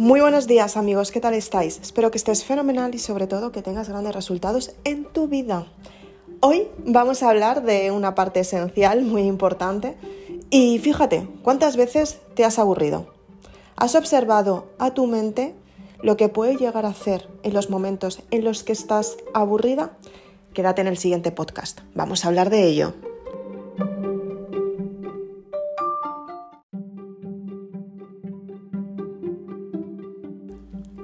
Muy buenos días amigos, ¿qué tal estáis? Espero que estés fenomenal y sobre todo que tengas grandes resultados en tu vida. Hoy vamos a hablar de una parte esencial, muy importante, y fíjate, ¿cuántas veces te has aburrido? ¿Has observado a tu mente lo que puede llegar a hacer en los momentos en los que estás aburrida? Quédate en el siguiente podcast, vamos a hablar de ello.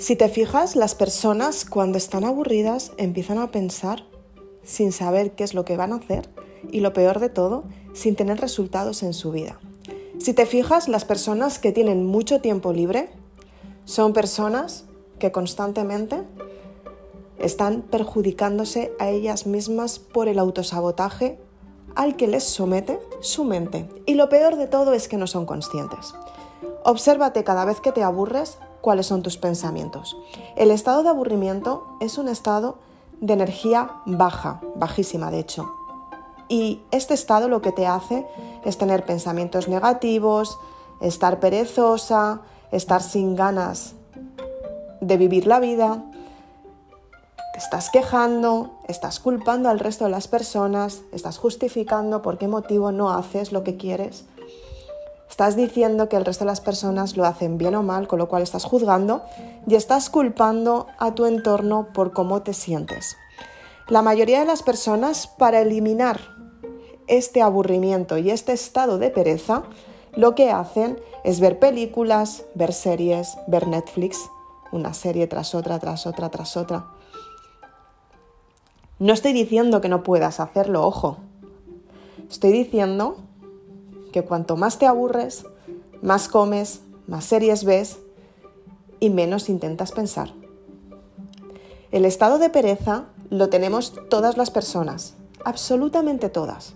Si te fijas, las personas cuando están aburridas empiezan a pensar sin saber qué es lo que van a hacer y lo peor de todo, sin tener resultados en su vida. Si te fijas, las personas que tienen mucho tiempo libre son personas que constantemente están perjudicándose a ellas mismas por el autosabotaje al que les somete su mente. Y lo peor de todo es que no son conscientes. Obsérvate cada vez que te aburres cuáles son tus pensamientos. El estado de aburrimiento es un estado de energía baja, bajísima de hecho. Y este estado lo que te hace es tener pensamientos negativos, estar perezosa, estar sin ganas de vivir la vida, te estás quejando, estás culpando al resto de las personas, estás justificando por qué motivo no haces lo que quieres Estás diciendo que el resto de las personas lo hacen bien o mal, con lo cual estás juzgando y estás culpando a tu entorno por cómo te sientes. La mayoría de las personas, para eliminar este aburrimiento y este estado de pereza, lo que hacen es ver películas, ver series, ver Netflix, una serie tras otra, tras otra, tras otra. No estoy diciendo que no puedas hacerlo, ojo. Estoy diciendo que cuanto más te aburres, más comes, más series ves y menos intentas pensar. El estado de pereza lo tenemos todas las personas, absolutamente todas.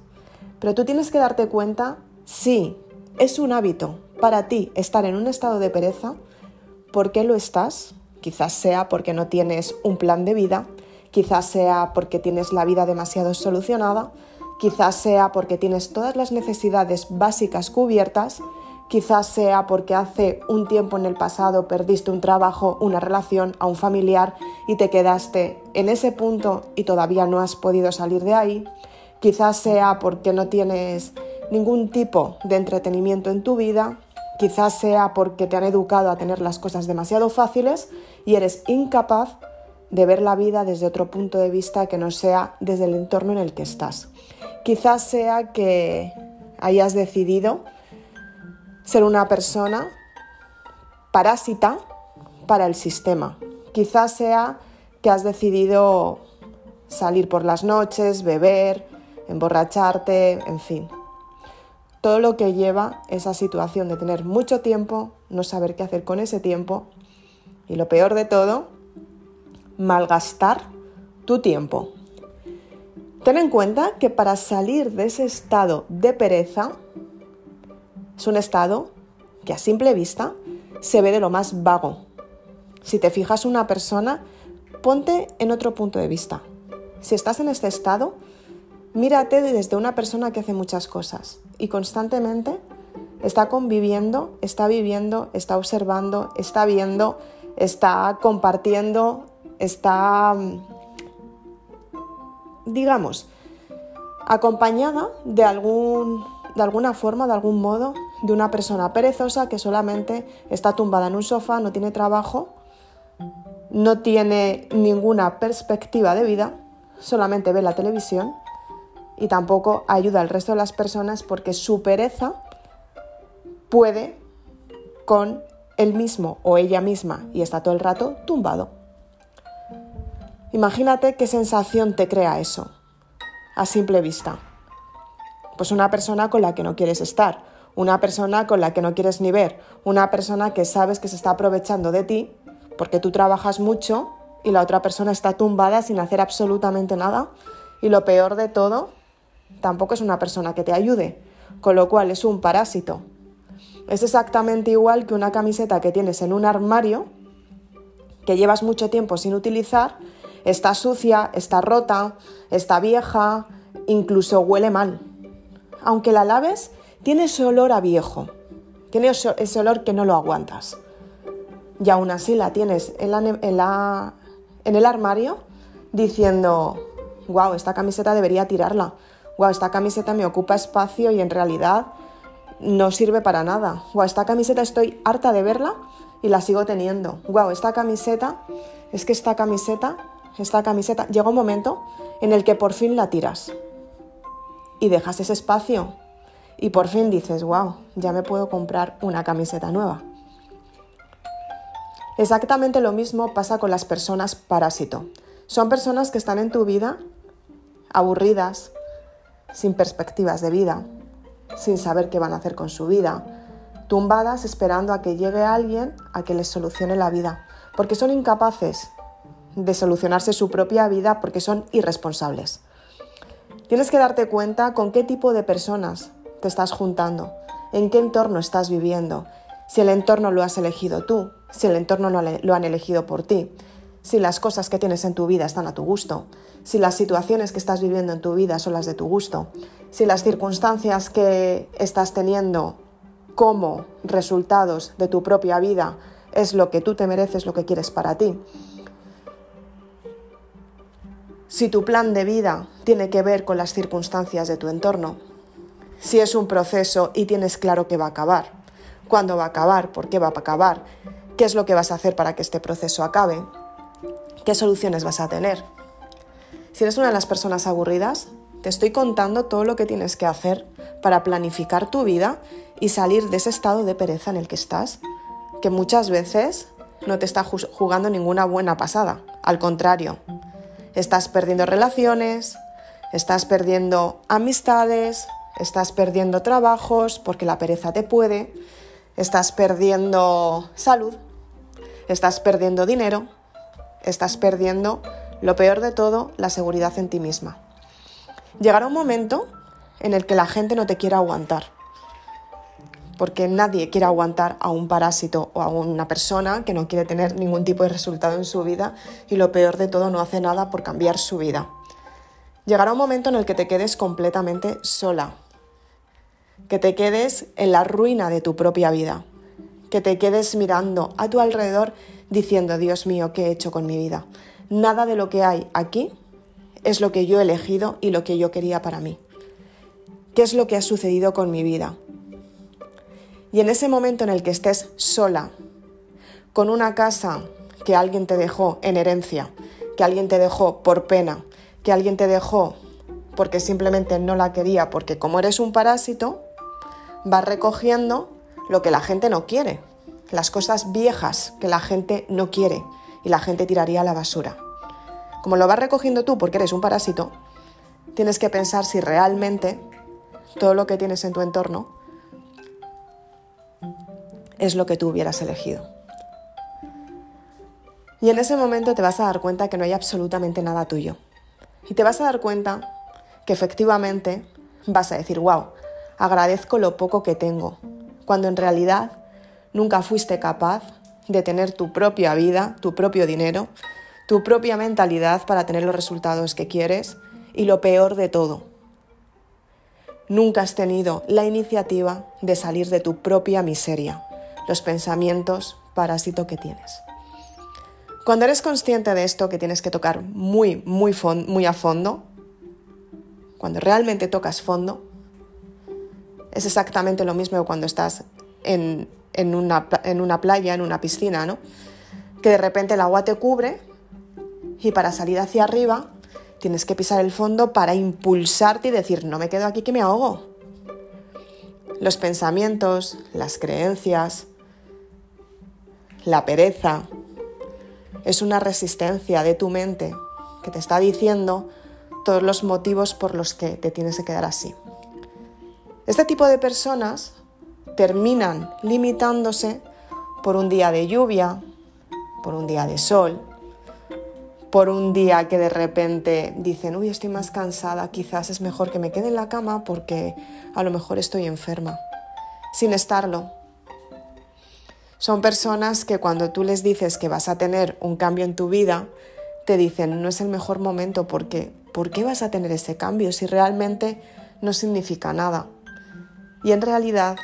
Pero tú tienes que darte cuenta si es un hábito para ti estar en un estado de pereza, ¿por qué lo estás? Quizás sea porque no tienes un plan de vida, quizás sea porque tienes la vida demasiado solucionada, Quizás sea porque tienes todas las necesidades básicas cubiertas, quizás sea porque hace un tiempo en el pasado perdiste un trabajo, una relación, a un familiar y te quedaste en ese punto y todavía no has podido salir de ahí, quizás sea porque no tienes ningún tipo de entretenimiento en tu vida, quizás sea porque te han educado a tener las cosas demasiado fáciles y eres incapaz de ver la vida desde otro punto de vista que no sea desde el entorno en el que estás. Quizás sea que hayas decidido ser una persona parásita para el sistema. Quizás sea que has decidido salir por las noches, beber, emborracharte, en fin. Todo lo que lleva esa situación de tener mucho tiempo, no saber qué hacer con ese tiempo y lo peor de todo, malgastar tu tiempo. Ten en cuenta que para salir de ese estado de pereza, es un estado que a simple vista se ve de lo más vago. Si te fijas una persona, ponte en otro punto de vista. Si estás en este estado, mírate desde una persona que hace muchas cosas y constantemente está conviviendo, está viviendo, está observando, está viendo, está compartiendo, está digamos, acompañada de, algún, de alguna forma, de algún modo, de una persona perezosa que solamente está tumbada en un sofá, no tiene trabajo, no tiene ninguna perspectiva de vida, solamente ve la televisión y tampoco ayuda al resto de las personas porque su pereza puede con él mismo o ella misma y está todo el rato tumbado. Imagínate qué sensación te crea eso, a simple vista. Pues una persona con la que no quieres estar, una persona con la que no quieres ni ver, una persona que sabes que se está aprovechando de ti porque tú trabajas mucho y la otra persona está tumbada sin hacer absolutamente nada. Y lo peor de todo, tampoco es una persona que te ayude, con lo cual es un parásito. Es exactamente igual que una camiseta que tienes en un armario, que llevas mucho tiempo sin utilizar Está sucia, está rota, está vieja, incluso huele mal. Aunque la laves, tiene ese olor a viejo, tiene ese olor que no lo aguantas. y aún así la tienes en, el armario diciendo, wow, esta camiseta debería tirarla, wow, esta camiseta me ocupa espacio y en realidad no sirve para nada, wow, esta camiseta estoy harta de verla y la sigo teniendo, wow, esta camiseta, es que esta camiseta, esta camiseta, llega un momento en el que por fin la tiras y dejas ese espacio y por fin dices, wow, ya me puedo comprar una camiseta nueva. Exactamente lo mismo pasa con las personas parásito. Son personas que están en tu vida aburridas, sin perspectivas de vida, sin saber qué van a hacer con su vida, tumbadas esperando a que llegue alguien a que les solucione la vida, porque son incapaces de solucionarse su propia vida porque son irresponsables. Tienes que darte cuenta con qué tipo de personas te estás juntando, en qué entorno estás viviendo, si el entorno lo has elegido tú, si el entorno lo han elegido por ti, si las cosas que tienes en tu vida están a tu gusto, si las situaciones que estás viviendo en tu vida son las de tu gusto, si las circunstancias que estás teniendo como resultados de tu propia vida es lo que tú te mereces, lo que quieres para ti. Si tu plan de vida tiene que ver con las circunstancias de tu entorno, si es un proceso y tienes claro que va a acabar, cuándo va a acabar, por qué va a acabar, qué es lo que vas a hacer para que este proceso acabe, qué soluciones vas a tener. Si eres una de las personas aburridas, te estoy contando todo lo que tienes que hacer para planificar tu vida y salir de ese estado de pereza en el que estás, que muchas veces no te está jugando ninguna buena pasada. Al contrario, estás perdiendo relaciones, estás perdiendo amistades, estás perdiendo trabajos porque la pereza te puede, estás perdiendo salud, estás perdiendo dinero, estás perdiendo, lo peor de todo, la seguridad en ti misma. Llegará un momento en el que la gente no te quiera aguantar, porque nadie quiere aguantar a un parásito o a una persona que no quiere tener ningún tipo de resultado en su vida y lo peor de todo no hace nada por cambiar su vida. Llegará un momento en el que te quedes completamente sola, que te quedes en la ruina de tu propia vida, que te quedes mirando a tu alrededor diciendo, Dios mío, ¿qué he hecho con mi vida? Nada de lo que hay aquí es lo que yo he elegido y lo que yo quería para mí. ¿Qué es lo que ha sucedido con mi vida? Y en ese momento en el que estés sola, con una casa que alguien te dejó en herencia, que alguien te dejó por pena, que alguien te dejó porque simplemente no la quería, porque como eres un parásito, vas recogiendo lo que la gente no quiere, las cosas viejas que la gente no quiere y la gente tiraría a la basura. Como lo vas recogiendo tú porque eres un parásito, tienes que pensar si realmente todo lo que tienes en tu entorno es lo que tú hubieras elegido. Y en ese momento te vas a dar cuenta que no hay absolutamente nada tuyo. Y te vas a dar cuenta que efectivamente vas a decir, wow, agradezco lo poco que tengo, cuando en realidad nunca fuiste capaz de tener tu propia vida, tu propio dinero, tu propia mentalidad para tener los resultados que quieres y lo peor de todo, nunca has tenido la iniciativa de salir de tu propia miseria, los pensamientos parásito que tienes. Cuando eres consciente de esto que tienes que tocar muy, muy, a fondo, cuando realmente tocas fondo, es exactamente lo mismo cuando estás en, una, en una playa, en una piscina, ¿no? Que de repente el agua te cubre y para salir hacia arriba tienes que pisar el fondo para impulsarte y decir, no me quedo aquí que me ahogo. Los pensamientos, las creencias, la pereza, es una resistencia de tu mente que te está diciendo todos los motivos por los que te tienes que quedar así. Este tipo de personas terminan limitándose por un día de lluvia, por un día de sol, por un día que de repente dicen, uy, estoy más cansada, quizás es mejor que me quede en la cama porque a lo mejor estoy enferma, sin estarlo. Son personas que cuando tú les dices que vas a tener un cambio en tu vida, te dicen, no es el mejor momento porque, ¿por qué vas a tener ese cambio si realmente no significa nada? Y en realidad,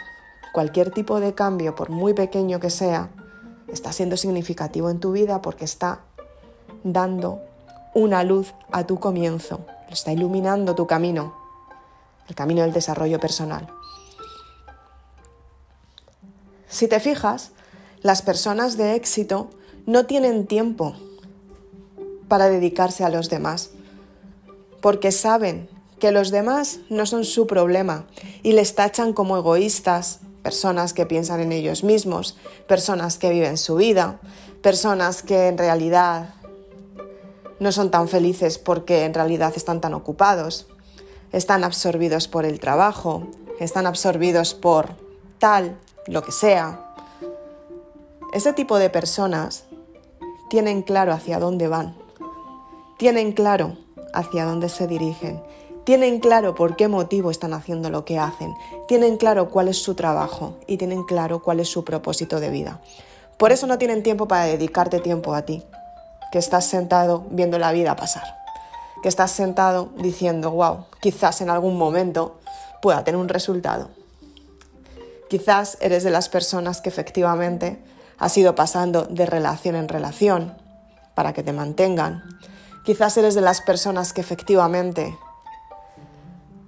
cualquier tipo de cambio, por muy pequeño que sea, está siendo significativo en tu vida porque está dando una luz a tu comienzo, está iluminando tu camino, el camino del desarrollo personal. Si te fijas, las personas de éxito no tienen tiempo para dedicarse a los demás, porque saben que los demás no son su problema y les tachan como egoístas, personas que piensan en ellos mismos, personas que viven su vida, personas que en realidad no son tan felices porque en realidad están tan ocupados, están absorbidos por el trabajo, están absorbidos por tal, lo que sea. Ese tipo de personas tienen claro hacia dónde van, tienen claro hacia dónde se dirigen, tienen claro por qué motivo están haciendo lo que hacen, tienen claro cuál es su trabajo y tienen claro cuál es su propósito de vida. Por eso no tienen tiempo para dedicarte tiempo a ti, que estás sentado viendo la vida pasar, que estás sentado diciendo, wow, quizás en algún momento pueda tener un resultado. Quizás eres de las personas que efectivamente has ido pasando de relación en relación para que te mantengan. Quizás eres de las personas que efectivamente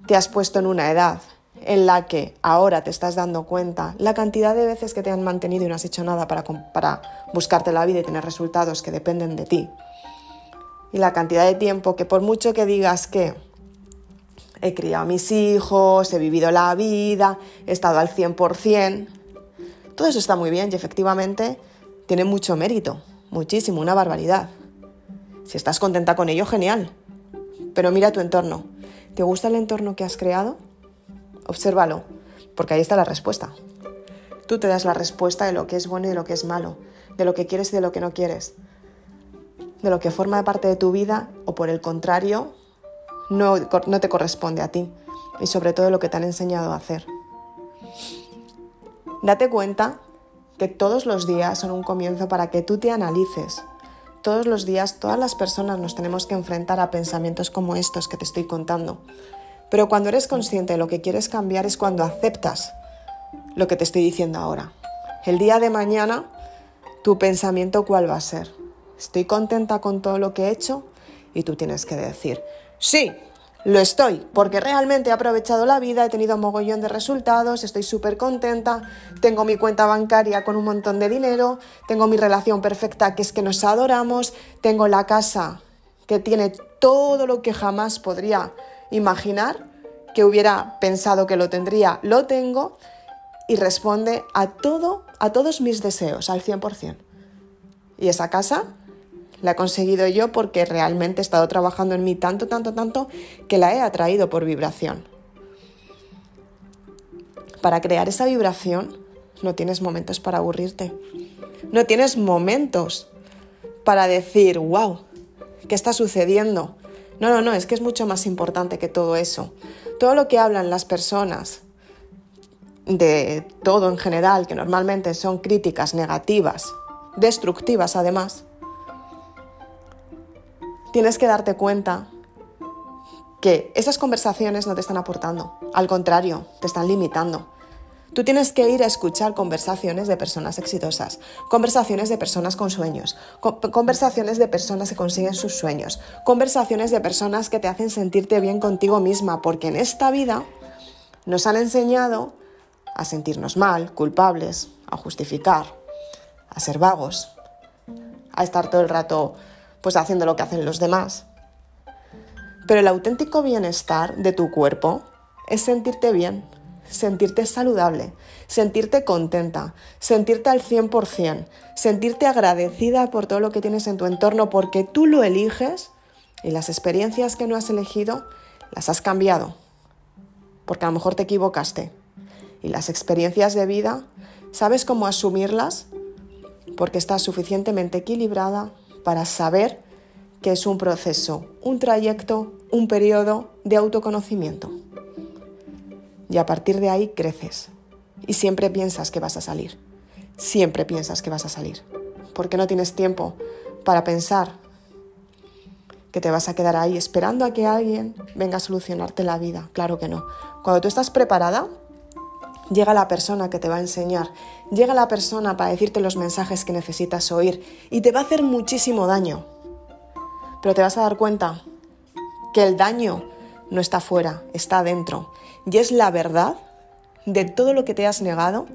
te has puesto en una edad en la que ahora te estás dando cuenta la cantidad de veces que te han mantenido y no has hecho nada para, para buscarte la vida y tener resultados que dependen de ti. Y la cantidad de tiempo que por mucho que digas que he criado a mis hijos, he vivido la vida, he estado al 100%, todo eso está muy bien y efectivamente tiene mucho mérito, muchísimo, una barbaridad. Si estás contenta con ello, genial. Pero mira tu entorno. ¿Te gusta el entorno que has creado? Obsérvalo, porque ahí está la respuesta. Tú te das la respuesta de lo que es bueno y de lo que es malo, de lo que quieres y de lo que no quieres, de lo que forma parte de tu vida o por el contrario, no, te corresponde a ti y sobre todo lo que te han enseñado a hacer. Date cuenta que todos los días son un comienzo para que tú te analices. Todos los días todas las personas nos tenemos que enfrentar a pensamientos como estos que te estoy contando. Pero cuando eres consciente de lo que quieres cambiar es cuando aceptas lo que te estoy diciendo ahora. El día de mañana, tu pensamiento cuál va a ser. Estoy contenta con todo lo que he hecho y tú tienes que decir, sí, lo estoy, porque realmente he aprovechado la vida, he tenido un mogollón de resultados, estoy súper contenta, tengo mi cuenta bancaria con un montón de dinero, tengo mi relación perfecta que es que nos adoramos, tengo la casa que tiene todo lo que jamás podría imaginar que hubiera pensado que lo tendría, lo tengo y responde a todo, a todos mis deseos al 100%. Y esa casa la he conseguido yo porque realmente he estado trabajando en mí tanto, tanto, tanto que la he atraído por vibración. Para crear esa vibración no tienes momentos para aburrirte. No tienes momentos para decir, wow, ¿qué está sucediendo? No, no, no, es que es mucho más importante que todo eso. Todo lo que hablan las personas de todo en general, que normalmente son críticas negativas, destructivas además, tienes que darte cuenta que esas conversaciones no te están aportando, al contrario, te están limitando. Tú tienes que ir a escuchar conversaciones de personas exitosas, conversaciones de personas con sueños, conversaciones de personas que consiguen sus sueños, conversaciones de personas que te hacen sentirte bien contigo misma, porque en esta vida nos han enseñado a sentirnos mal, culpables, a justificar, a ser vagos, a estar todo el rato pues haciendo lo que hacen los demás. Pero el auténtico bienestar de tu cuerpo es sentirte bien, sentirte saludable, sentirte contenta, sentirte al 100%, sentirte agradecida por todo lo que tienes en tu entorno porque tú lo eliges y las experiencias que no has elegido las has cambiado, porque a lo mejor te equivocaste. Y las experiencias de vida, ¿sabes cómo asumirlas? Porque estás suficientemente equilibrada para saber que es un proceso, un trayecto, un periodo de autoconocimiento y a partir de ahí creces. Y siempre piensas que vas a salir. Siempre piensas que vas a salir. Porque no tienes tiempo para pensar que te vas a quedar ahí esperando a que alguien venga a solucionarte la vida. Claro que no. Cuando tú estás preparada, llega la persona que te va a enseñar, llega la persona para decirte los mensajes que necesitas oír y te va a hacer muchísimo daño. Pero te vas a dar cuenta que el daño no está fuera, está dentro. Y es la verdad de todo lo que te has negado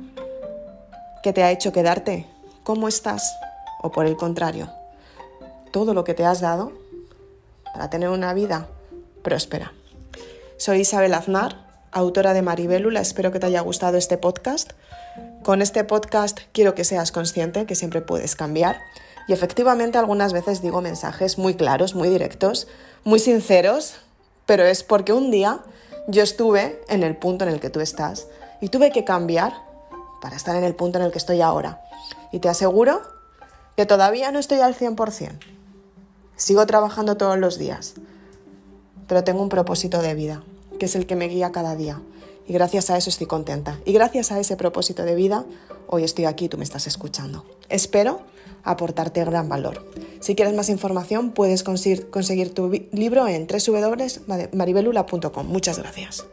que te ha hecho quedarte como estás o por el contrario, todo lo que te has dado para tener una vida próspera. Soy Isabel Aznar, autora de Maribélula. Espero que te haya gustado este podcast. Con este podcast quiero que seas consciente que siempre puedes cambiar. Y efectivamente algunas veces digo mensajes muy claros, muy directos, muy sinceros, pero es porque un día yo estuve en el punto en el que tú estás y tuve que cambiar para estar en el punto en el que estoy ahora. Y te aseguro que todavía no estoy al 100%. Sigo trabajando todos los días, pero tengo un propósito de vida que es el que me guía cada día. Y gracias a eso estoy contenta. Y gracias a ese propósito de vida, hoy estoy aquí y tú me estás escuchando. Espero aportarte gran valor. Si quieres más información, puedes conseguir, tu libro en www.maribelula.com. Muchas gracias.